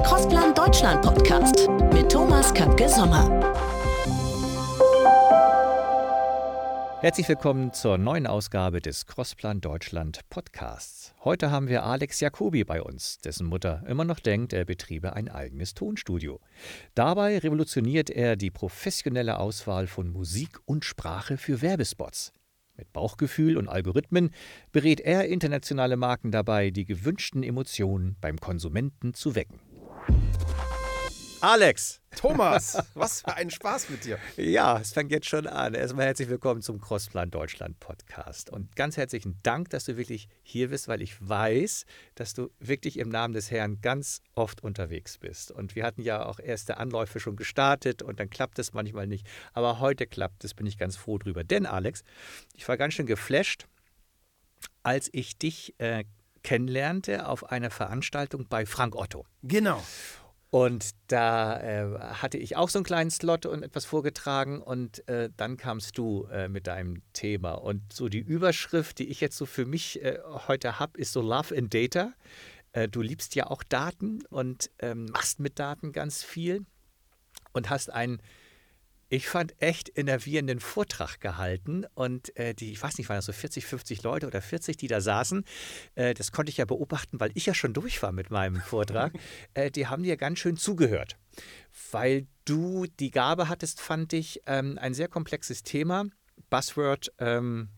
Der Crossplan Deutschland Podcast mit Thomas Köpke Sommer. Herzlich willkommen zur neuen Ausgabe des Crossplan Deutschland Podcasts. Heute haben wir Alex Jacobi bei uns, dessen Mutter immer noch denkt, er betriebe ein eigenes Tonstudio. Dabei revolutioniert er die professionelle Auswahl von Musik und Sprache für Werbespots. Mit Bauchgefühl und Algorithmen berät er internationale Marken dabei, die gewünschten Emotionen beim Konsumenten zu wecken. Alex! Thomas, was für ein Spaß mit dir. Ja, es fängt jetzt schon an. Erstmal herzlich willkommen zum Crossplan Deutschland Podcast. Und ganz herzlichen Dank, dass du wirklich hier bist, weil ich weiß, dass du wirklich im Namen des Herrn ganz oft unterwegs bist. Und wir hatten ja auch erste Anläufe schon gestartet und dann klappt es manchmal nicht. Aber heute klappt es, bin ich ganz froh drüber. Denn, Alex, ich war ganz schön geflasht, als ich dich äh, kennenlernte auf einer Veranstaltung bei Frank Otto. Genau. Und da äh, hatte ich auch so einen kleinen Slot und etwas vorgetragen und äh, dann kamst du äh, mit deinem Thema. Und so die Überschrift, die ich jetzt so für mich äh, heute habe, ist so Love and Data. Äh, du liebst ja auch Daten und ähm, machst mit Daten ganz viel und hast ein ich fand echt innervierenden Vortrag gehalten und äh, die, ich weiß nicht, waren das so 40, 50 Leute oder 40, die da saßen. Äh, das konnte ich ja beobachten, weil ich ja schon durch war mit meinem Vortrag. äh, die haben dir ganz schön zugehört, weil du die Gabe hattest, fand ich, ähm, ein sehr komplexes Thema. Buzzword ähm,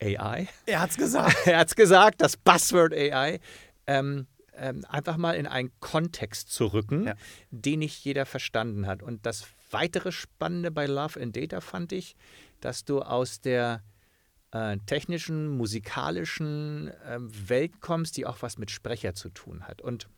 AI. Er hat's gesagt. er hat's gesagt, das Buzzword AI. Ähm, ähm, einfach mal in einen Kontext zu rücken, ja. den nicht jeder verstanden hat. Und das weitere Spannende bei Love and Data fand ich, dass du aus der äh, technischen, musikalischen äh, Welt kommst, die auch was mit Sprecher zu tun hat. Und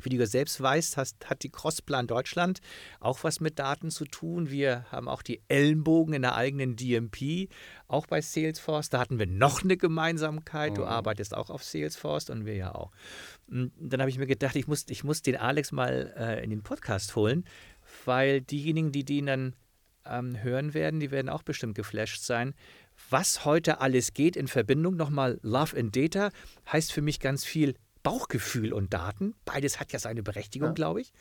wie du selbst weißt, hast, hat die Crossplan Deutschland auch was mit Daten zu tun. Wir haben auch die Ellenbogen in der eigenen DMP, auch bei Salesforce. Da hatten wir noch eine Gemeinsamkeit. Mhm. Du arbeitest auch auf Salesforce und wir ja auch. Und dann habe ich mir gedacht, ich muss, ich muss den Alex mal äh, in den Podcast holen, weil diejenigen, die den dann ähm, hören werden, die werden auch bestimmt geflasht sein. Was heute alles geht in Verbindung, nochmal Love and Data, heißt für mich ganz viel Bauchgefühl und Daten. Beides hat ja seine Berechtigung, ja. glaube ich.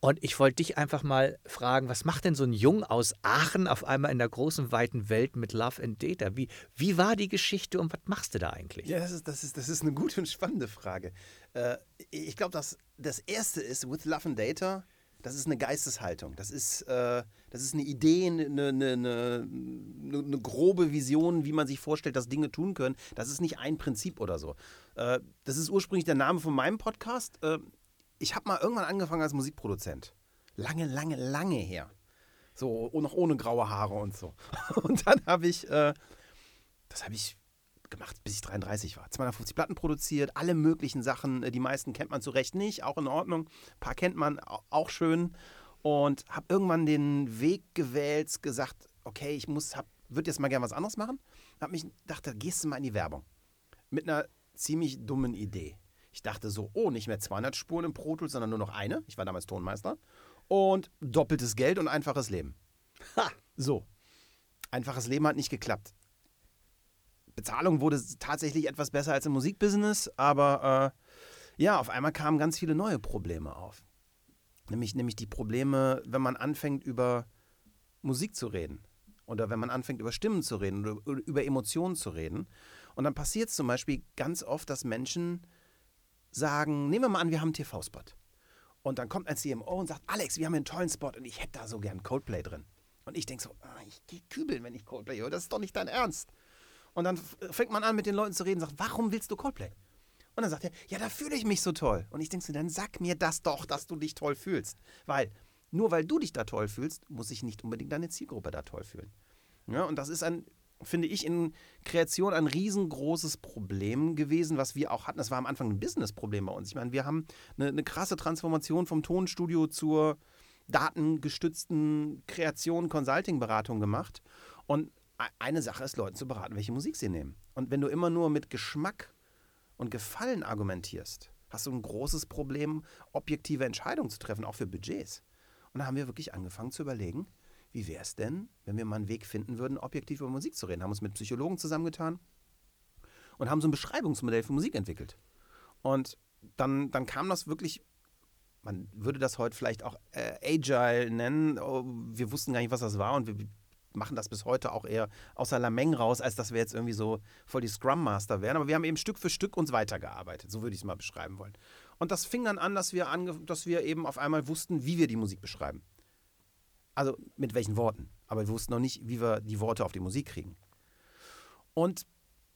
Und ich wollte dich einfach mal fragen, was macht denn so ein Jung aus Aachen auf einmal in der großen, weiten Welt mit Love and Data? Wie, wie war die Geschichte und was machst du da eigentlich? Ja, das ist, das ist, das ist eine gute und spannende Frage. Äh, ich glaube, das, das Erste ist, with Love and Data, das ist eine Geisteshaltung. Das ist, äh, das ist eine Idee, eine, eine, eine, eine, grobe Vision, wie man sich vorstellt, dass Dinge tun können. Das ist nicht ein Prinzip oder so. Äh, das ist ursprünglich der Name von meinem Podcast. Äh, ich habe mal irgendwann angefangen als Musikproduzent. Lange, lange, lange her. So, noch ohne graue Haare und so. Und dann habe ich, äh, das habe ich gemacht, bis ich 33 war. 250 Platten produziert, alle möglichen Sachen. Äh, die meisten kennt man zu Recht nicht, auch in Ordnung. Ein paar kennt man auch schön. Und habe irgendwann den Weg gewählt, gesagt, okay, ich muss, würde jetzt mal gerne was anderes machen. Habe mich dachte, gehst du mal in die Werbung. Mit einer ziemlich dummen Idee. Ich dachte so, oh, nicht mehr 200 Spuren im Pro Tools, sondern nur noch eine. Ich war damals Tonmeister. Und doppeltes Geld und einfaches Leben. Ha! So. Einfaches Leben hat nicht geklappt. Bezahlung wurde tatsächlich etwas besser als im Musikbusiness, aber äh, ja, auf einmal kamen ganz viele neue Probleme auf. Nämlich, nämlich die Probleme, wenn man anfängt, über Musik zu reden. Oder wenn man anfängt, über Stimmen zu reden oder über Emotionen zu reden. Und dann passiert es zum Beispiel ganz oft, dass Menschen sagen, nehmen wir mal an, wir haben einen TV-Spot. Und dann kommt ein CMO und sagt, Alex, wir haben einen tollen Spot und ich hätte da so gern Coldplay drin. Und ich denke so, ah, ich gehe kübeln, wenn ich Coldplay höre. Das ist doch nicht dein Ernst. Und dann fängt man an, mit den Leuten zu reden und sagt, warum willst du Coldplay? Und dann sagt er, ja, da fühle ich mich so toll. Und ich denke so, dann sag mir das doch, dass du dich toll fühlst. Weil nur weil du dich da toll fühlst, muss sich nicht unbedingt deine Zielgruppe da toll fühlen. Ja, und das ist ein, finde ich, in Kreation ein riesengroßes Problem gewesen, was wir auch hatten. Das war am Anfang ein Business-Problem bei uns. Ich meine, wir haben eine, eine krasse Transformation vom Tonstudio zur datengestützten Kreation, Consulting-Beratung gemacht. Und eine Sache ist, Leuten zu beraten, welche Musik sie nehmen. Und wenn du immer nur mit Geschmack und Gefallen argumentierst, hast du ein großes Problem, objektive Entscheidungen zu treffen, auch für Budgets. Und da haben wir wirklich angefangen zu überlegen, wie wäre es denn, wenn wir mal einen Weg finden würden, objektiv über Musik zu reden. Haben uns mit Psychologen zusammengetan und haben so ein Beschreibungsmodell für Musik entwickelt. Und dann, dann kam das wirklich man würde das heute vielleicht auch äh, Agile nennen. Oh, wir wussten gar nicht, was das war und wir machen das bis heute auch eher außer Lameng raus, als dass wir jetzt irgendwie so voll die Scrum Master wären. Aber wir haben eben Stück für Stück uns weitergearbeitet. So würde ich es mal beschreiben wollen. Und das fing dann an, dass wir, dass wir eben auf einmal wussten, wie wir die Musik beschreiben. Also mit welchen Worten. Aber wir wussten noch nicht, wie wir die Worte auf die Musik kriegen. Und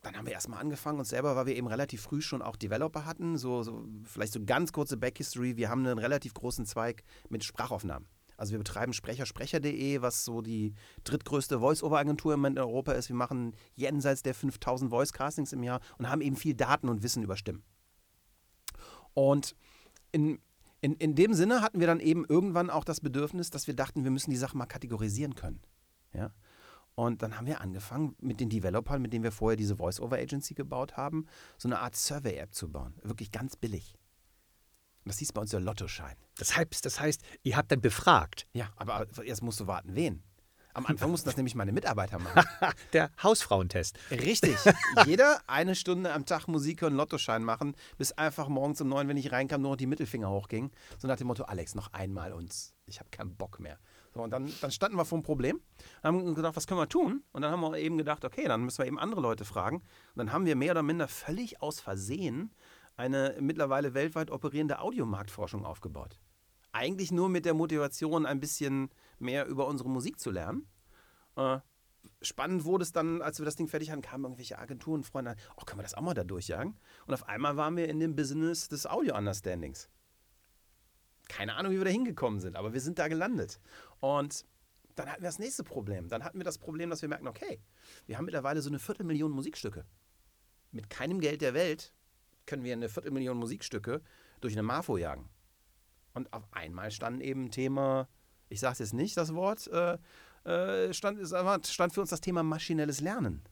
dann haben wir erstmal angefangen uns selber, weil wir eben relativ früh schon auch Developer hatten, so, so vielleicht so ganz kurze Backhistory. Wir haben einen relativ großen Zweig mit Sprachaufnahmen. Also wir betreiben sprechersprecher.de, was so die drittgrößte Voice-Over-Agentur in Europa ist. Wir machen jenseits der 5000 Voice-Castings im Jahr und haben eben viel Daten und Wissen über Stimmen. Und in, in, in dem Sinne hatten wir dann eben irgendwann auch das Bedürfnis, dass wir dachten, wir müssen die Sachen mal kategorisieren können. Ja? Und dann haben wir angefangen, mit den Developern, mit denen wir vorher diese Voice-Over-Agency gebaut haben, so eine Art Survey-App zu bauen. Wirklich ganz billig. Das hieß bei uns der Lottoschein. Das heißt, das heißt, ihr habt dann befragt. Ja, aber jetzt musst du warten, wen? Am Anfang mussten das nämlich meine Mitarbeiter machen. der Hausfrauentest. Richtig. Jeder eine Stunde am Tag Musik und Lottoschein machen, bis einfach morgens um neun, wenn ich reinkam, nur noch die Mittelfinger hochging. So nach dem Motto, Alex, noch einmal uns. Ich habe keinen Bock mehr. So, und dann, dann standen wir vor einem Problem und haben gedacht, was können wir tun? Und dann haben wir eben gedacht, okay, dann müssen wir eben andere Leute fragen. Und dann haben wir mehr oder minder völlig aus Versehen eine mittlerweile weltweit operierende Audiomarktforschung aufgebaut. Eigentlich nur mit der Motivation, ein bisschen mehr über unsere Musik zu lernen. Äh, spannend wurde es dann, als wir das Ding fertig hatten, kamen irgendwelche Agenturen, Freunde an, oh, können wir das auch mal da durchjagen? Und auf einmal waren wir in dem Business des Audio-Understandings. Keine Ahnung, wie wir da hingekommen sind, aber wir sind da gelandet. Und dann hatten wir das nächste Problem. Dann hatten wir das Problem, dass wir merken, okay, wir haben mittlerweile so eine Viertelmillion Musikstücke. Mit keinem Geld der Welt können wir eine Viertelmillion Musikstücke durch eine Marfo jagen. Und auf einmal stand eben Thema, ich sage es jetzt nicht, das Wort, äh, äh, stand, stand für uns das Thema maschinelles Lernen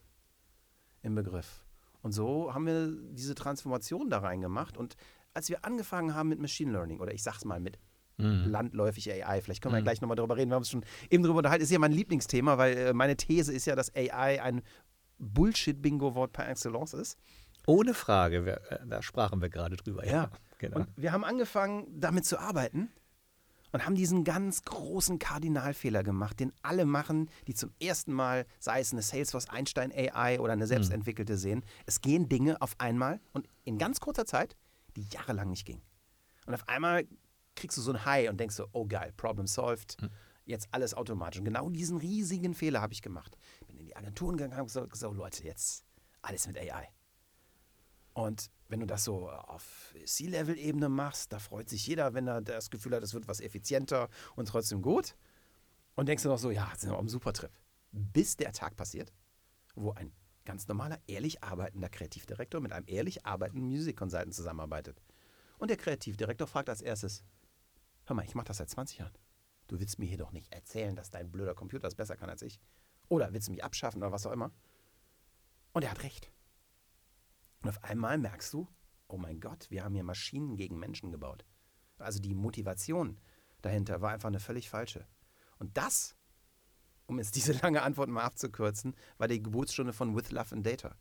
im Begriff. Und so haben wir diese Transformation da reingemacht. Und als wir angefangen haben mit Machine Learning, oder ich sag's mal mit mhm. landläufig AI, vielleicht können wir mhm. gleich nochmal darüber reden, wir haben uns schon eben darüber unterhalten, ist ja mein Lieblingsthema, weil äh, meine These ist ja, dass AI ein Bullshit-Bingo-Wort par excellence ist. Ohne Frage, äh, da sprachen wir gerade drüber. Ja, ja genau. Und wir haben angefangen, damit zu arbeiten und haben diesen ganz großen Kardinalfehler gemacht, den alle machen, die zum ersten Mal, sei es eine Salesforce Einstein AI oder eine selbstentwickelte sehen. Es gehen Dinge auf einmal und in ganz kurzer Zeit, die jahrelang nicht gingen. Und auf einmal kriegst du so ein High und denkst so, oh geil, Problem solved. Hm. Jetzt alles automatisch. Und genau diesen riesigen Fehler habe ich gemacht. Bin in die Agenturen gegangen und gesagt, so Leute, jetzt alles mit AI. Und wenn du das so auf C-Level-Ebene machst, da freut sich jeder, wenn er das Gefühl hat, es wird was effizienter und trotzdem gut. Und denkst du noch so, ja, jetzt sind wir auf einem Supertrip. Bis der Tag passiert, wo ein ganz normaler, ehrlich arbeitender Kreativdirektor mit einem ehrlich arbeitenden Music Consultant zusammenarbeitet. Und der Kreativdirektor fragt als erstes, hör mal, ich mache das seit 20 Jahren. Du willst mir hier doch nicht erzählen, dass dein blöder Computer das besser kann als ich. Oder willst du mich abschaffen oder was auch immer. Und er hat recht. Und auf einmal merkst du, oh mein Gott, wir haben hier Maschinen gegen Menschen gebaut. Also die Motivation dahinter war einfach eine völlig falsche. Und das, um jetzt diese lange Antwort mal abzukürzen, war die Geburtsstunde von With Love and Data.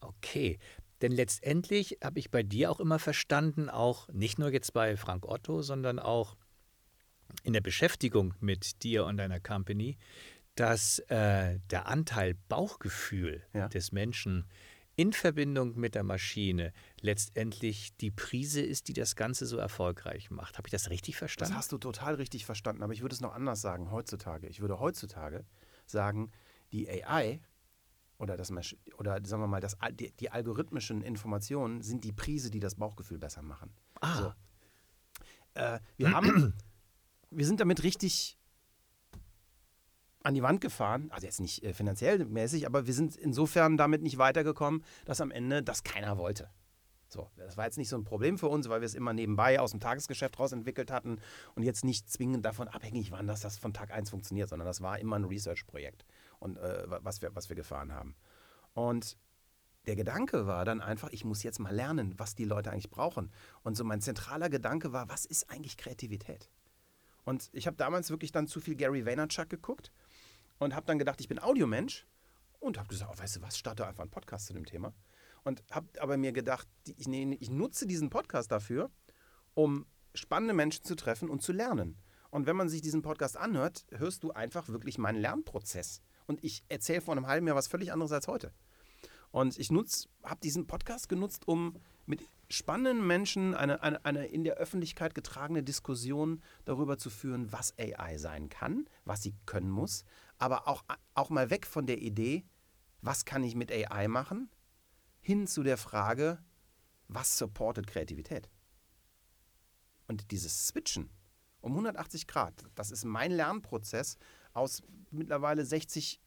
Okay, denn letztendlich habe ich bei dir auch immer verstanden, auch nicht nur jetzt bei Frank Otto, sondern auch in der Beschäftigung mit dir und deiner Company, dass äh, der Anteil Bauchgefühl ja. des Menschen in Verbindung mit der Maschine letztendlich die Prise ist, die das Ganze so erfolgreich macht. Habe ich das richtig verstanden? Das hast du total richtig verstanden, aber ich würde es noch anders sagen heutzutage. Ich würde heutzutage sagen, die AI oder, das, oder sagen wir mal, das, die, die algorithmischen Informationen sind die Prise, die das Bauchgefühl besser machen. Ah. So. Äh, wir haben, wir sind damit richtig an die Wand gefahren. Also jetzt nicht äh, finanziell mäßig, aber wir sind insofern damit nicht weitergekommen, dass am Ende das keiner wollte. So, das war jetzt nicht so ein Problem für uns, weil wir es immer nebenbei aus dem Tagesgeschäft raus entwickelt hatten und jetzt nicht zwingend davon abhängig waren, dass das von Tag 1 funktioniert, sondern das war immer ein Research-Projekt, äh, was, wir, was wir gefahren haben. Und der Gedanke war dann einfach, ich muss jetzt mal lernen, was die Leute eigentlich brauchen. Und so mein zentraler Gedanke war, was ist eigentlich Kreativität? Und ich habe damals wirklich dann zu viel Gary Vaynerchuk geguckt und habe dann gedacht, ich bin Audiomensch und habe gesagt, oh, weißt du was, starte einfach einen Podcast zu dem Thema. Und habe aber mir gedacht, ich, ich nutze diesen Podcast dafür, um spannende Menschen zu treffen und zu lernen. Und wenn man sich diesen Podcast anhört, hörst du einfach wirklich meinen Lernprozess. Und ich erzähle vor einem halben Jahr was völlig anderes als heute. Und ich habe diesen Podcast genutzt, um mit spannenden Menschen eine, eine, eine in der Öffentlichkeit getragene Diskussion darüber zu führen, was AI sein kann, was sie können muss, aber auch, auch mal weg von der Idee, was kann ich mit AI machen, hin zu der Frage, was supportet Kreativität? Und dieses Switchen um 180 Grad, das ist mein Lernprozess aus mittlerweile 60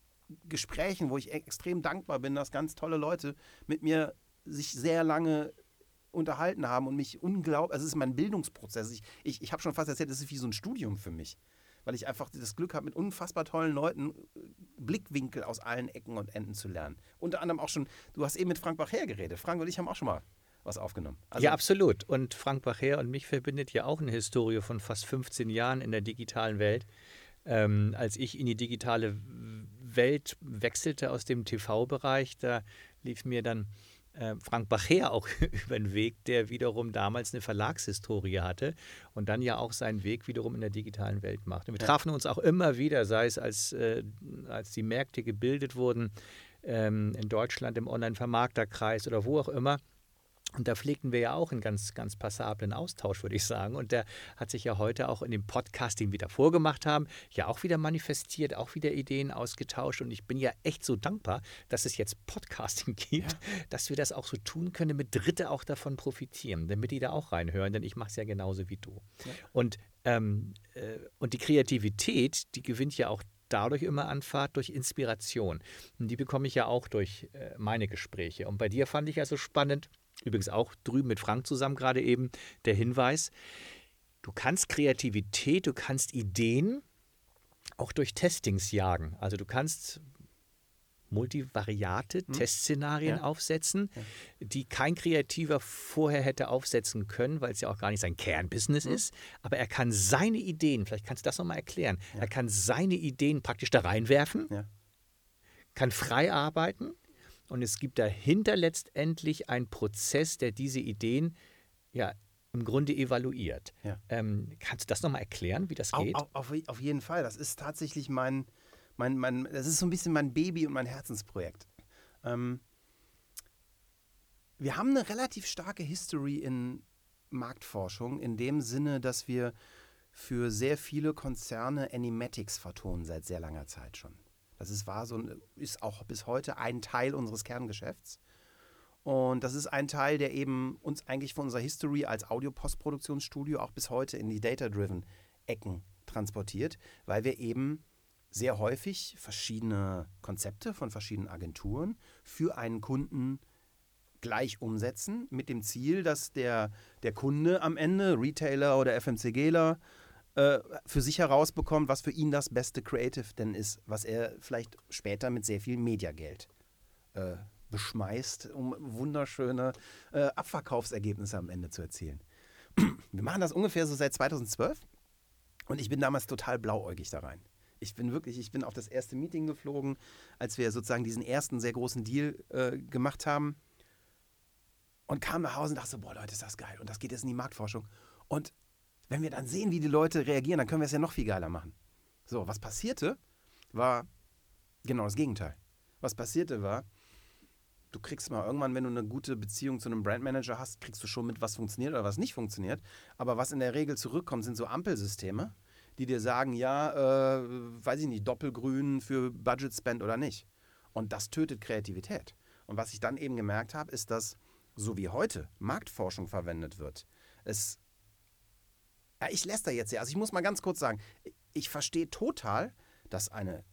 Gesprächen, wo ich extrem dankbar bin, dass ganz tolle Leute mit mir sich sehr lange unterhalten haben und mich unglaublich, also es ist mein Bildungsprozess. Ich, ich, ich habe schon fast erzählt, es ist wie so ein Studium für mich, weil ich einfach das Glück habe, mit unfassbar tollen Leuten äh, Blickwinkel aus allen Ecken und Enden zu lernen. Unter anderem auch schon, du hast eben mit Frank Bachher geredet. Frank und ich haben auch schon mal was aufgenommen. Also ja, absolut. Und Frank Bachher und mich verbindet ja auch eine Historie von fast 15 Jahren in der digitalen Welt. Ähm, als ich in die digitale Welt wechselte aus dem TV-Bereich, da lief mir dann Frank Bacher auch über den Weg, der wiederum damals eine Verlagshistorie hatte und dann ja auch seinen Weg wiederum in der digitalen Welt macht. Und wir ja. trafen uns auch immer wieder, sei es als, äh, als die Märkte gebildet wurden, ähm, in Deutschland im Online-Vermarkterkreis oder wo auch immer. Und da pflegten wir ja auch einen ganz, ganz passablen Austausch, würde ich sagen. Und der hat sich ja heute auch in dem Podcast, den wir davor gemacht haben, ja auch wieder manifestiert, auch wieder Ideen ausgetauscht. Und ich bin ja echt so dankbar, dass es jetzt Podcasting gibt, ja. dass wir das auch so tun können, damit Dritte auch davon profitieren, damit die da auch reinhören, denn ich mache es ja genauso wie du. Ja. Und, ähm, äh, und die Kreativität, die gewinnt ja auch dadurch immer an Fahrt durch Inspiration. Und die bekomme ich ja auch durch äh, meine Gespräche. Und bei dir fand ich also spannend, Übrigens auch drüben mit Frank zusammen gerade eben der Hinweis. Du kannst Kreativität, du kannst Ideen auch durch Testings jagen. Also du kannst multivariate hm. Testszenarien ja. aufsetzen, ja. die kein Kreativer vorher hätte aufsetzen können, weil es ja auch gar nicht sein Kernbusiness hm. ist. Aber er kann seine Ideen, vielleicht kannst du das nochmal erklären, ja. er kann seine Ideen praktisch da reinwerfen, kann frei arbeiten und es gibt dahinter letztendlich einen Prozess, der diese Ideen ja im Grunde evaluiert. Ja. Ähm, kannst du das nochmal erklären, wie das geht? Auf, auf, auf, jeden Fall. Das ist tatsächlich mein, mein, mein, das ist so ein bisschen mein Baby und mein Herzensprojekt. Ähm, wir haben eine relativ starke History in Marktforschung, in dem Sinne, dass wir für sehr viele Konzerne Animatics vertonen seit sehr langer Zeit schon. Das ist, war so, ist auch bis heute ein Teil unseres Kerngeschäfts. Und das ist ein Teil, der eben uns eigentlich von unserer History als Audio-Postproduktionsstudio auch bis heute in die Data-Driven Ecken transportiert, weil wir eben sehr häufig verschiedene Konzepte von verschiedenen Agenturen für einen Kunden gleich umsetzen, mit dem Ziel, dass der, der Kunde am Ende, Retailer oder FMCGler, äh, für sich herausbekommt, was für ihn das beste Creative denn ist, was er vielleicht später mit sehr viel Mediageld äh, beschmeißt, um wunderschöne äh, Abverkaufsergebnisse am Ende zu erzielen. Wir machen das ungefähr so seit 2012 und ich bin damals total blauäugig da rein. Ich bin wirklich, ich bin auf das erste Meeting geflogen, als wir sozusagen diesen ersten sehr großen Deal äh, gemacht haben und kam nach Hause und dachte so, boah Leute, ist das geil und das geht jetzt in die Marktforschung. Und wenn wir dann sehen, wie die Leute reagieren, dann können wir es ja noch viel geiler machen. So, was passierte, war genau das Gegenteil. Was passierte war, du kriegst mal irgendwann, wenn du eine gute Beziehung zu einem Brandmanager hast, kriegst du schon mit, was funktioniert oder was nicht funktioniert. Aber was in der Regel zurückkommt, sind so Ampelsysteme, die dir sagen, ja, äh, weiß ich nicht, Doppelgrün für Budget Spend oder nicht. Und das tötet Kreativität. Und was ich dann eben gemerkt habe, ist, dass so wie heute Marktforschung verwendet wird, es ja, ich lässt da jetzt ja. Also ich muss mal ganz kurz sagen, ich verstehe total, dass eine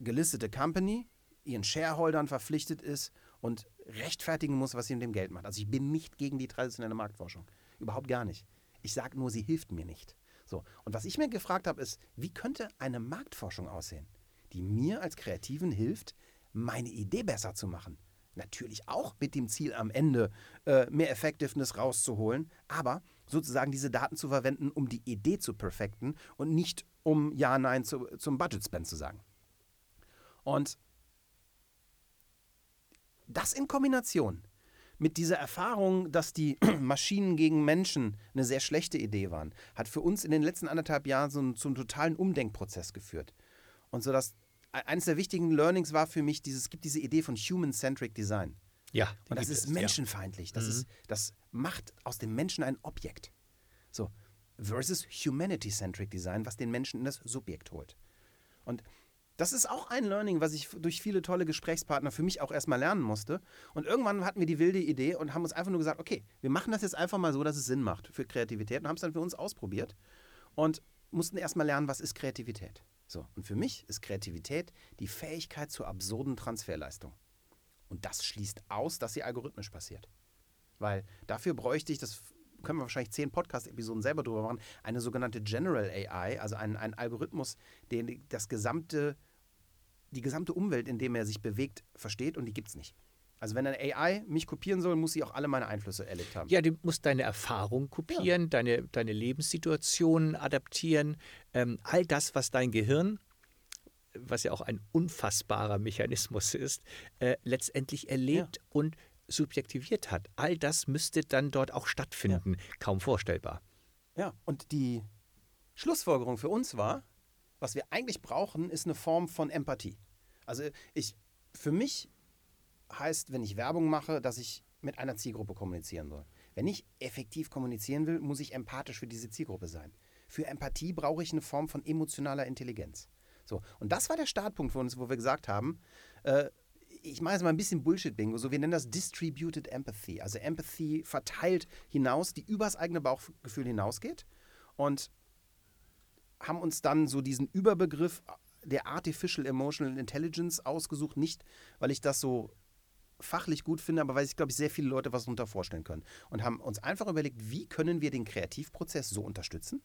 gelistete Company ihren Shareholdern verpflichtet ist und rechtfertigen muss, was sie mit dem Geld macht. Also ich bin nicht gegen die traditionelle Marktforschung. Überhaupt gar nicht. Ich sage nur, sie hilft mir nicht. So. Und was ich mir gefragt habe, ist, wie könnte eine Marktforschung aussehen, die mir als Kreativen hilft, meine Idee besser zu machen? Natürlich auch mit dem Ziel am Ende äh, mehr Effectiveness rauszuholen, aber sozusagen diese Daten zu verwenden, um die Idee zu perfekten und nicht um Ja, Nein zu, zum Budget Spend zu sagen. Und das in Kombination mit dieser Erfahrung, dass die Maschinen gegen Menschen eine sehr schlechte Idee waren, hat für uns in den letzten anderthalb Jahren so einen, einen totalen Umdenkprozess geführt. Und so dass e-, eines der wichtigen Learnings war für mich, dieses, es gibt diese Idee von Human-Centric Design. Ja. Und das ist es, menschenfeindlich. Das, Mhm. ist, das macht aus dem Menschen ein Objekt. So. Versus Humanity-Centric Design, was den Menschen in das Subjekt holt. Und das ist auch ein Learning, was ich durch viele tolle Gesprächspartner für mich auch erstmal lernen musste. Und irgendwann hatten wir die wilde Idee und haben uns einfach nur gesagt, okay, wir machen das jetzt einfach mal so, dass es Sinn macht für Kreativität und haben es dann für uns ausprobiert und mussten erstmal lernen, was ist Kreativität. So, und für mich ist Kreativität die Fähigkeit zur absurden Transferleistung. Und das schließt aus, dass sie algorithmisch passiert. Weil dafür bräuchte ich, das können wir wahrscheinlich zehn Podcast-Episoden selber drüber machen, eine sogenannte General AI, also ein, ein Algorithmus, der das gesamte, die gesamte Umwelt, in der er sich bewegt, versteht und die gibt es nicht. Also wenn eine AI mich kopieren soll, muss sie auch alle meine Einflüsse erlebt haben. Ja, du musst deine Erfahrung kopieren, deine, deine Lebenssituation adaptieren, ähm, all das, was dein Gehirn, was ja auch ein unfassbarer Mechanismus ist, äh, letztendlich erlebt und subjektiviert hat. All das müsste dann dort auch stattfinden. Kaum vorstellbar. Ja, und die Schlussfolgerung für uns war, was wir eigentlich brauchen, ist eine Form von Empathie. Also ich, für mich heißt, wenn ich Werbung mache, dass ich mit einer Zielgruppe kommunizieren soll. Wenn ich effektiv kommunizieren will, muss ich empathisch für diese Zielgruppe sein. Für Empathie brauche ich eine Form von emotionaler Intelligenz. So, und das war der Startpunkt für uns, wo wir gesagt haben, äh, ich mache jetzt mal ein bisschen Bullshit-Bingo, so wir nennen das Distributed Empathy. Also Empathy verteilt hinaus, die übers eigene Bauchgefühl hinausgeht. Und haben uns dann so diesen Überbegriff der Artificial Emotional Intelligence ausgesucht. Nicht, weil ich das so fachlich gut finde, aber weil sich, glaube ich, sehr viele Leute was darunter vorstellen können. Und haben uns einfach überlegt, wie können wir den Kreativprozess so unterstützen,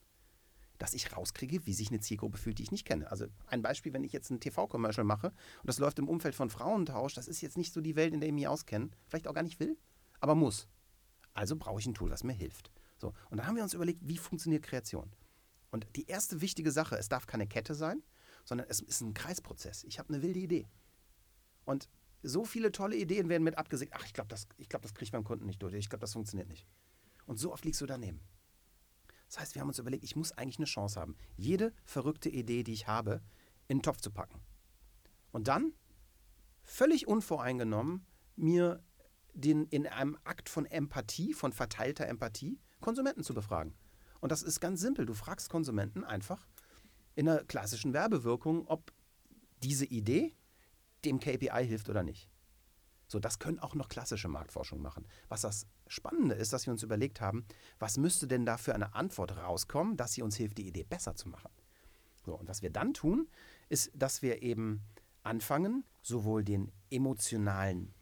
dass ich rauskriege, wie sich eine Zielgruppe fühlt, die ich nicht kenne. Also ein Beispiel, wenn ich jetzt ein TV-Commercial mache und das läuft im Umfeld von Frauentausch, das ist jetzt nicht so die Welt, in der ich mich auskenne, vielleicht auch gar nicht will, aber muss. Also brauche ich ein Tool, das mir hilft. So, und dann haben wir uns überlegt, wie funktioniert Kreation. Und die erste wichtige Sache, es darf keine Kette sein, sondern es ist ein Kreisprozess. Ich habe eine wilde Idee. Und so viele tolle Ideen werden mit abgesägt. Ach, ich glaube, das, ich glaub, das kriege ich beim Kunden nicht durch. Ich glaube, das funktioniert nicht. Und so oft liegst du daneben. Das heißt, wir haben uns überlegt, ich muss eigentlich eine Chance haben, jede verrückte Idee, die ich habe, in den Topf zu packen. Und dann, völlig unvoreingenommen, mir den, in einem Akt von Empathie, von verteilter Empathie, Konsumenten zu befragen. Und das ist ganz simpel. Du fragst Konsumenten einfach in einer klassischen Werbewirkung, ob diese Idee dem KPI hilft oder nicht. So, das können auch noch klassische Marktforschung machen. Was das Spannende ist, dass wir uns überlegt haben, was müsste denn da für eine Antwort rauskommen, dass sie uns hilft, die Idee besser zu machen. So, und was wir dann tun, ist, dass wir eben anfangen, sowohl den emotionalen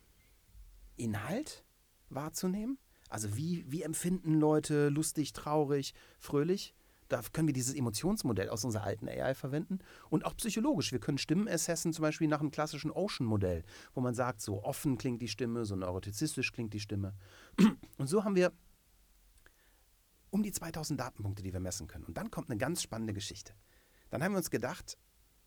Inhalt wahrzunehmen, also wie, wie empfinden Leute lustig, traurig, fröhlich, da können wir dieses Emotionsmodell aus unserer alten AI verwenden und auch psychologisch. Wir können Stimmen assessen, zum Beispiel nach einem klassischen Ocean-Modell, wo man sagt, so offen klingt die Stimme, so neurotizistisch klingt die Stimme. Und so haben wir um die 2000 Datenpunkte, die wir messen können. Und dann kommt eine ganz spannende Geschichte. Dann haben wir uns gedacht,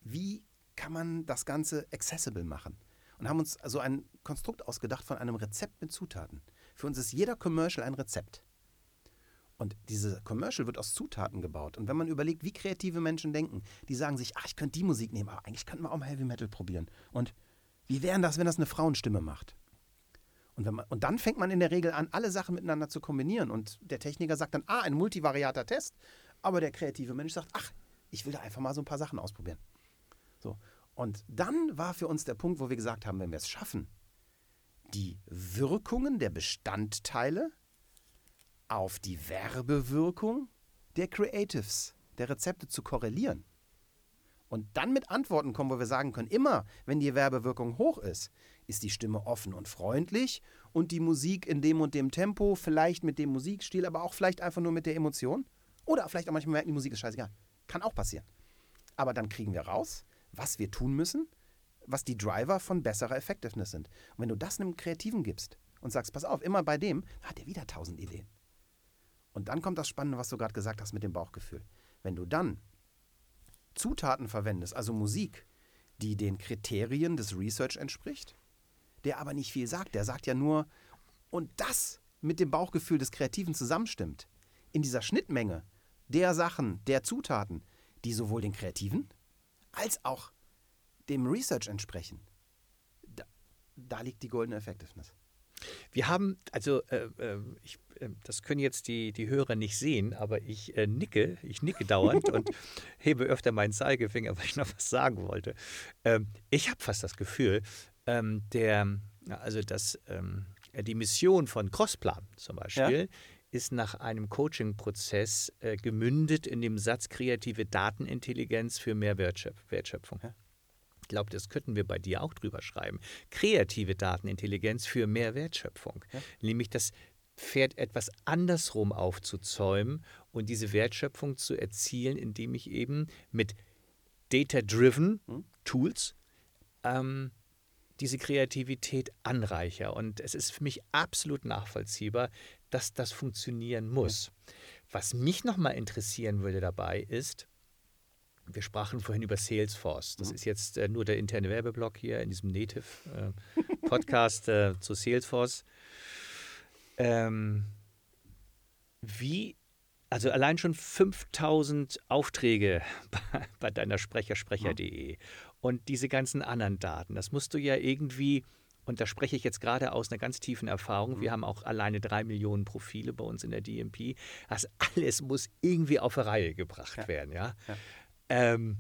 wie kann man das Ganze accessible machen? Und haben uns so also ein Konstrukt ausgedacht von einem Rezept mit Zutaten. Für uns ist jeder Commercial ein Rezept. Und diese Commercial wird aus Zutaten gebaut. Und wenn man überlegt, wie kreative Menschen denken, die sagen sich, ach, ich könnte die Musik nehmen, aber eigentlich könnten wir auch mal Heavy Metal probieren. Und wie wäre das, wenn das eine Frauenstimme macht? Und, man, und dann fängt man in der Regel an, alle Sachen miteinander zu kombinieren. Und der Techniker sagt dann, ah, ein multivariater Test. Aber der kreative Mensch sagt, ach, ich will da einfach mal so ein paar Sachen ausprobieren. So. Und dann war für uns der Punkt, wo wir gesagt haben, wenn wir es schaffen, die Wirkungen der Bestandteile auf die Werbewirkung der Creatives, der Rezepte zu korrelieren. Und dann mit Antworten kommen, wo wir sagen können, immer wenn die Werbewirkung hoch ist, ist die Stimme offen und freundlich und die Musik in dem und dem Tempo, vielleicht mit dem Musikstil, aber auch vielleicht einfach nur mit der Emotion. Oder vielleicht auch manchmal merken, die Musik ist scheißegal. Kann auch passieren. Aber dann kriegen wir raus, was wir tun müssen, was die Driver von besserer Effectiveness sind. Und wenn du das einem Kreativen gibst und sagst, pass auf, immer bei dem, hat er wieder tausend Ideen. Und dann kommt das Spannende, was du gerade gesagt hast mit dem Bauchgefühl. Wenn du dann Zutaten verwendest, also Musik, die den Kriterien des Research entspricht, der aber nicht viel sagt, der sagt ja nur, und das mit dem Bauchgefühl des Kreativen zusammenstimmt, in dieser Schnittmenge der Sachen, der Zutaten, die sowohl den Kreativen als auch dem Research entsprechen, da, da liegt die goldene Effectiveness. Wir haben, also äh, äh, ich, äh, das können jetzt die, die Hörer nicht sehen, aber ich äh, nicke, ich nicke dauernd und hebe öfter meinen Zeigefinger, weil ich noch was sagen wollte. Ähm, ich habe fast das Gefühl, ähm, der, also das, ähm, die Mission von Crossplan zum Beispiel, ja? ist nach einem Coaching-Prozess äh, gemündet in dem Satz kreative Datenintelligenz für mehr Wertschöpfung. Ja? Ich glaube, das könnten wir bei dir auch drüber schreiben. Kreative Datenintelligenz für mehr Wertschöpfung. Ja. Nämlich das Pferd etwas andersrum aufzuzäumen und diese Wertschöpfung zu erzielen, indem ich eben mit Data-Driven hm. Tools ähm, diese Kreativität anreicher. Und es ist für mich absolut nachvollziehbar, dass das funktionieren muss. Ja. Was mich nochmal interessieren würde dabei ist, wir sprachen vorhin über Salesforce. Das mhm. ist jetzt äh, nur der interne Werbeblock hier in diesem Native-Podcast äh, äh, zu Salesforce. Ähm, wie, also allein schon 5000 Aufträge bei, bei deiner Sprechersprecher.de mhm. und diese ganzen anderen Daten, das musst du ja irgendwie und da spreche ich jetzt gerade aus einer ganz tiefen Erfahrung. Wir mhm. haben auch alleine drei Millionen Profile bei uns in der DMP. Das alles muss irgendwie auf eine Reihe gebracht ja. werden. Ja? ja. Ähm,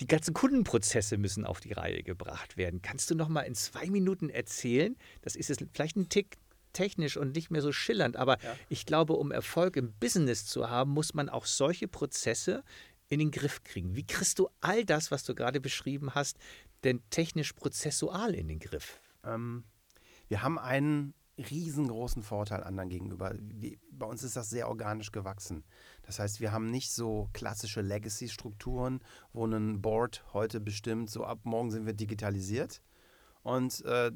die ganzen Kundenprozesse müssen auf die Reihe gebracht werden. Kannst du noch mal in zwei Minuten erzählen? Das ist jetzt vielleicht ein Tick technisch und nicht mehr so schillernd, aber ja. ich glaube, um Erfolg im Business zu haben, muss man auch solche Prozesse in den Griff kriegen. Wie kriegst du all das, was du gerade beschrieben hast, denn technisch prozessual in den Griff? Ähm, wir haben einen riesengroßen Vorteil anderen gegenüber. Wie, bei uns ist das sehr organisch gewachsen. Das heißt, wir haben nicht so klassische Legacy-Strukturen, wo ein Board heute bestimmt, so ab morgen sind wir digitalisiert. Und äh,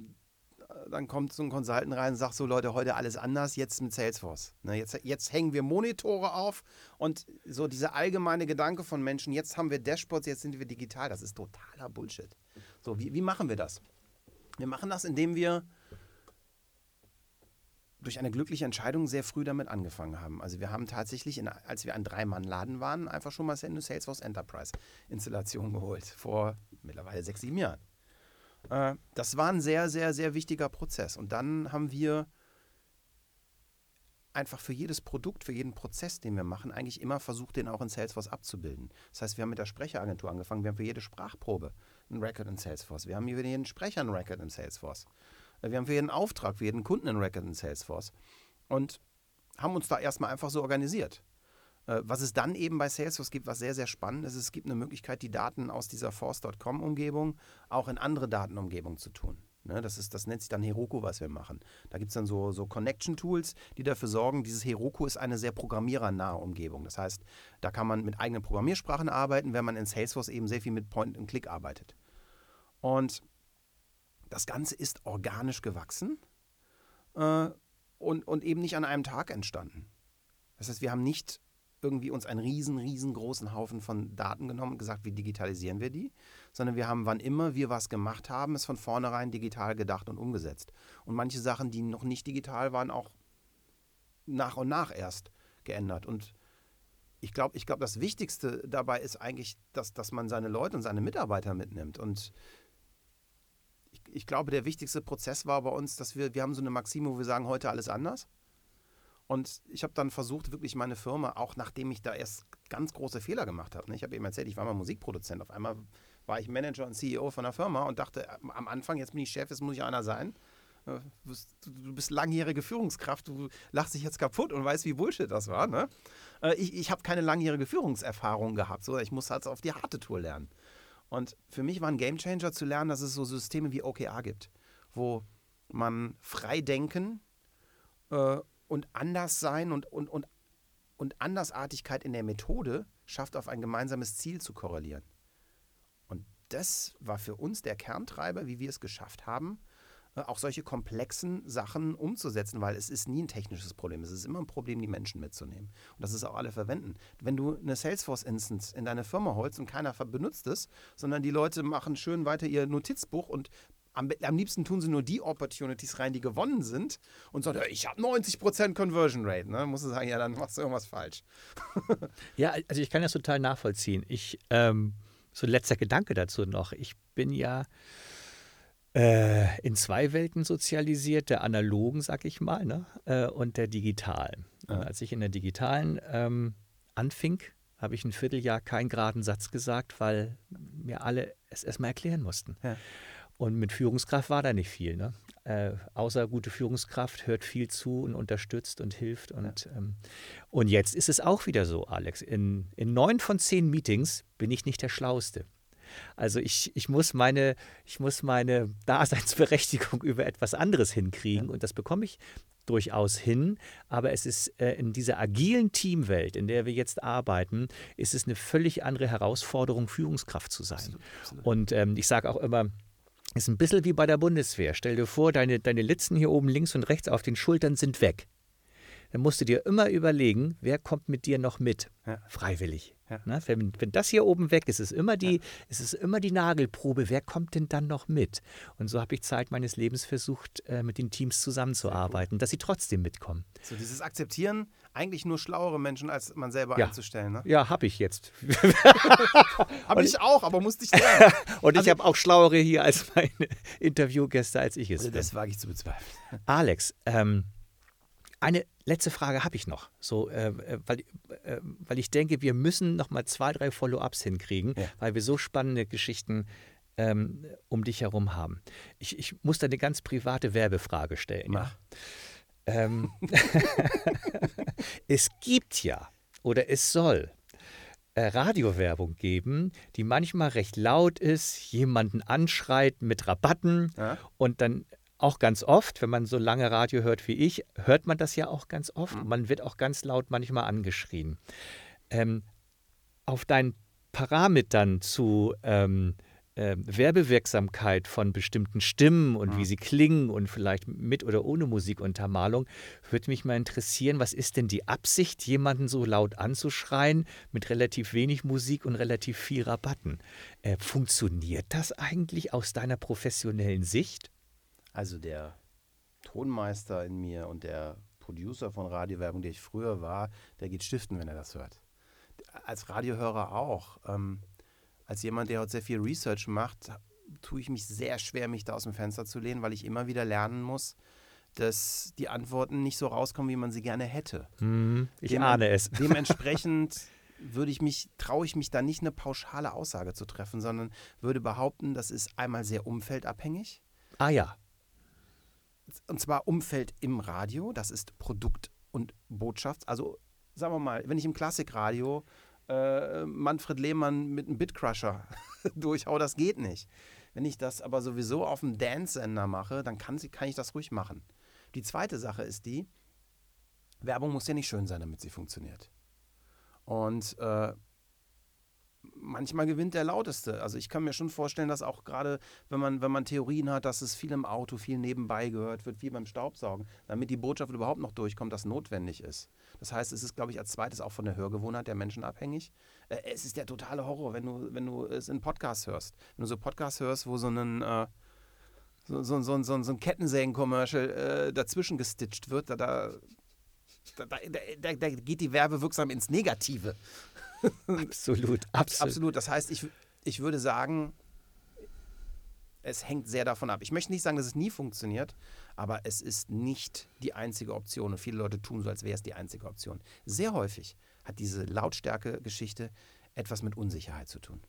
dann kommt so ein Consultant rein und sagt so, Leute, heute alles anders, jetzt mit Salesforce. Ne, jetzt, jetzt hängen wir Monitore auf und so dieser allgemeine Gedanke von Menschen, jetzt haben wir Dashboards, jetzt sind wir digital, das ist totaler Bullshit. So, wie, wie machen wir das? Wir machen das, indem wir durch eine glückliche Entscheidung sehr früh damit angefangen haben. Also wir haben tatsächlich, in, als wir ein Drei-Mann-Laden waren, einfach schon mal eine Salesforce Enterprise-Installation geholt, vor mittlerweile sechs, sieben Jahren. Äh, das war ein sehr, sehr, sehr wichtiger Prozess. Und dann haben wir einfach für jedes Produkt, für jeden Prozess, den wir machen, eigentlich immer versucht, den auch in Salesforce abzubilden. Das heißt, wir haben mit der Sprecheragentur angefangen, wir haben für jede Sprachprobe ein Record in Salesforce, wir haben für jeden Sprecher ein Record in Salesforce. Wir haben für jeden Auftrag, für jeden Kunden einen Record in Salesforce. Und haben uns da erstmal einfach so organisiert. Äh, was es dann eben bei Salesforce gibt, was sehr, sehr spannend ist, es gibt eine Möglichkeit, die Daten aus dieser Force.com-Umgebung auch in andere Datenumgebungen zu tun. Ne, das, ist, das nennt sich dann Heroku, was wir machen. Da gibt es dann so, so Connection-Tools, die dafür sorgen, dieses Heroku ist eine sehr programmierernahe Umgebung. Das heißt, da kann man mit eigenen Programmiersprachen arbeiten, wenn man in Salesforce eben sehr viel mit Point-and-Click arbeitet. Und das Ganze ist organisch gewachsen äh, und, und eben nicht an einem Tag entstanden. Das heißt, wir haben nicht irgendwie uns einen riesen, riesengroßen Haufen von Daten genommen und gesagt, wie digitalisieren wir die, sondern wir haben, wann immer wir was gemacht haben, es von vornherein digital gedacht und umgesetzt. Und manche Sachen, die noch nicht digital waren, auch nach und nach erst geändert. Und ich glaube, ich glaub, das Wichtigste dabei ist eigentlich, dass, dass man seine Leute und seine Mitarbeiter mitnimmt. Und ich glaube, der wichtigste Prozess war bei uns, dass wir, wir haben so eine Maxime, wo wir sagen, heute alles anders. Und ich habe dann versucht, wirklich meine Firma, auch nachdem ich da erst ganz große Fehler gemacht habe. Ne? Ich habe eben erzählt, ich war mal Musikproduzent. Auf einmal war ich Manager und CEO von einer Firma und dachte am Anfang, jetzt bin ich Chef, jetzt muss ich einer sein. Äh, du bist langjährige Führungskraft, du lachst dich jetzt kaputt und weißt, wie Bullshit das war. Ne? Äh, ich, ich habe keine langjährige Führungserfahrung gehabt. So, ich muss halt auf die harte Tour lernen. Und für mich war ein Gamechanger zu lernen, dass es so Systeme wie OKR gibt, wo man frei denken äh, und anders sein und, und, und, und Andersartigkeit in der Methode schafft, auf ein gemeinsames Ziel zu korrelieren. Und das war für uns der Kerntreiber, wie wir es geschafft haben, auch solche komplexen Sachen umzusetzen, weil es ist nie ein technisches Problem. Es ist immer ein Problem, die Menschen mitzunehmen. Und das ist auch alle verwenden. Wenn du eine Salesforce-Instance in deine Firma holst und keiner benutzt es, sondern die Leute machen schön weiter ihr Notizbuch und am, am, liebsten tun sie nur die Opportunities rein, die gewonnen sind und sagen, ich habe 90% Conversion Rate. Ne? Musst du sagen, ja, dann machst du irgendwas falsch. ja, also ich kann das total nachvollziehen. Ich, ähm, so ein letzter Gedanke dazu noch. Ich bin ja äh, in zwei Welten sozialisiert, der analogen, sag ich mal, ne? Äh, und der digitalen. Ja. als ich in der digitalen ähm, anfing, habe ich ein Vierteljahr keinen geraden Satz gesagt, weil mir alle es erstmal erklären mussten. Ja. Und mit Führungskraft war da nicht viel. Ne? Äh, außer gute Führungskraft hört viel zu und unterstützt und hilft. Und, ähm, und jetzt ist es auch wieder so, Alex. In, in neun von zehn Meetings bin ich nicht der Schlauste. Also ich, ich, muss meine, ich muss meine Daseinsberechtigung über etwas anderes hinkriegen und das bekomme ich durchaus hin, aber es ist äh, in dieser agilen Teamwelt, in der wir jetzt arbeiten, ist es eine völlig andere Herausforderung, Führungskraft zu sein. Absolut, absolut. Und ähm, ich sage auch immer, es ist ein bisschen wie bei der Bundeswehr. Stell dir vor, deine, deine Litzen hier oben links und rechts auf den Schultern sind weg. Dann musst du dir immer überlegen, wer kommt mit dir noch mit, ja. freiwillig. Ja. Na, wenn, wenn, das hier oben weg ist, ist immer die, ja. ist es immer die Nagelprobe, wer kommt denn dann noch mit? Und so habe ich Zeit meines Lebens versucht, äh, mit den Teams zusammenzuarbeiten, dass sie trotzdem mitkommen. So dieses Akzeptieren, eigentlich nur schlauere Menschen als man selber ja. einzustellen. Ne? Ja, habe ich jetzt. habe ich auch, aber musste ich lernen. Und also, ich habe auch schlauere hier als meine Interviewgäste, als ich es also. Das wage ich zu bezweifeln. Alex, ähm, eine letzte Frage habe ich noch, so, äh, äh, weil, äh, weil ich denke, wir müssen noch mal zwei, drei Follow-ups hinkriegen, ja. weil wir so spannende Geschichten ähm, um dich herum haben. Ich, ich muss da eine ganz private Werbefrage stellen. Ja. Ähm, es gibt ja oder es soll äh, Radiowerbung geben, die manchmal recht laut ist, jemanden anschreit mit Rabatten ja. und dann auch ganz oft, wenn man so lange Radio hört wie ich, hört man das ja auch ganz oft. Mhm. Man wird auch ganz laut manchmal angeschrien. Ähm, auf deinen Parametern zu ähm, äh, Werbewirksamkeit von bestimmten Stimmen und mhm. wie sie klingen und vielleicht mit oder ohne Musikuntermalung, würde mich mal interessieren, was ist denn die Absicht, jemanden so laut anzuschreien mit relativ wenig Musik und relativ viel Rabatten? Äh, funktioniert das eigentlich aus deiner professionellen Sicht? Also der Tonmeister in mir und der Producer von Radiowerbung, der ich früher war, der geht stiften, wenn er das hört. Als Radiohörer auch. Ähm, als jemand, der heute sehr viel Research macht, tue ich mich sehr schwer, mich da aus dem Fenster zu lehnen, weil ich immer wieder lernen muss, dass die Antworten nicht so rauskommen, wie man sie gerne hätte. Hm, ich Dem, ahne es. Dementsprechend würde ich mich, traue ich mich da nicht eine pauschale Aussage zu treffen, sondern würde behaupten, das ist einmal sehr umfeldabhängig. Ah ja und zwar Umfeld im Radio, das ist Produkt und Botschaft. Also sagen wir mal, wenn ich im Klassikradio äh, Manfred Lehmann mit einem Bitcrusher durchhau, das geht nicht. Wenn ich das aber sowieso auf dem Dance-Sender mache, dann kann, kann ich das ruhig machen. Die zweite Sache ist die, Werbung muss ja nicht schön sein, damit sie funktioniert. Und äh, manchmal gewinnt der Lauteste. Also ich kann mir schon vorstellen, dass auch gerade, wenn man, wenn man Theorien hat, dass es viel im Auto, viel nebenbei gehört wird, wie beim Staubsaugen, damit die Botschaft überhaupt noch durchkommt, das notwendig ist. Das heißt, es ist, glaube ich, als zweites auch von der Hörgewohnheit der Menschen abhängig. Äh, es ist der totale Horror, wenn du, wenn du es in Podcasts hörst. Wenn du so Podcasts hörst, wo so ein äh, so, so, so, so, so ein Kettensägen-Commercial äh, dazwischen gestitcht wird, da, da, da, da, da geht die Werbewirksam ins Negative. absolut, absolut. Absolut. Das heißt, ich, ich würde sagen, es hängt sehr davon ab. Ich möchte nicht sagen, dass es nie funktioniert, aber es ist nicht die einzige Option. Und viele Leute tun so, als wäre es die einzige Option. Sehr häufig hat diese Lautstärke-Geschichte etwas mit Unsicherheit zu tun.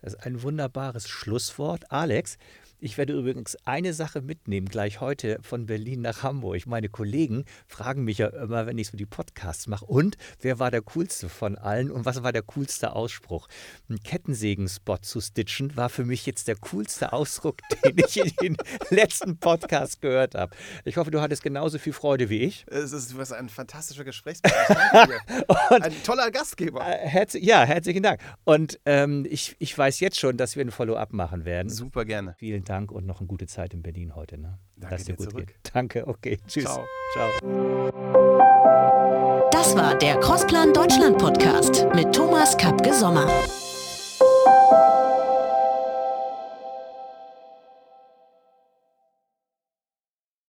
Das ist ein wunderbares Schlusswort. Alex, ich werde übrigens eine Sache mitnehmen, gleich heute von Berlin nach Hamburg. Meine Kollegen fragen mich ja immer, wenn ich so die Podcasts mache, und wer war der coolste von allen und was war der coolste Ausspruch? Ein Kettensägen-Spot zu stitchen war für mich jetzt der coolste Ausdruck, den ich in den letzten Podcast gehört habe. Ich hoffe, du hattest genauso viel Freude wie ich. Es ist du ein fantastischer Gesprächspartner. ein toller Gastgeber. Äh, herz ja, herzlichen Dank. Und ähm, ich, ich weiß jetzt schon, dass wir ein Follow-up machen werden. Super gerne. Vielen Dank und noch eine gute Zeit in Berlin heute. Ne? Danke Lass dir, gut zurück. Geht. Danke, okay. Tschüss. Ciao. Ciao. Das war der Crossplan Deutschland Podcast mit Thomas Kapke Sommer.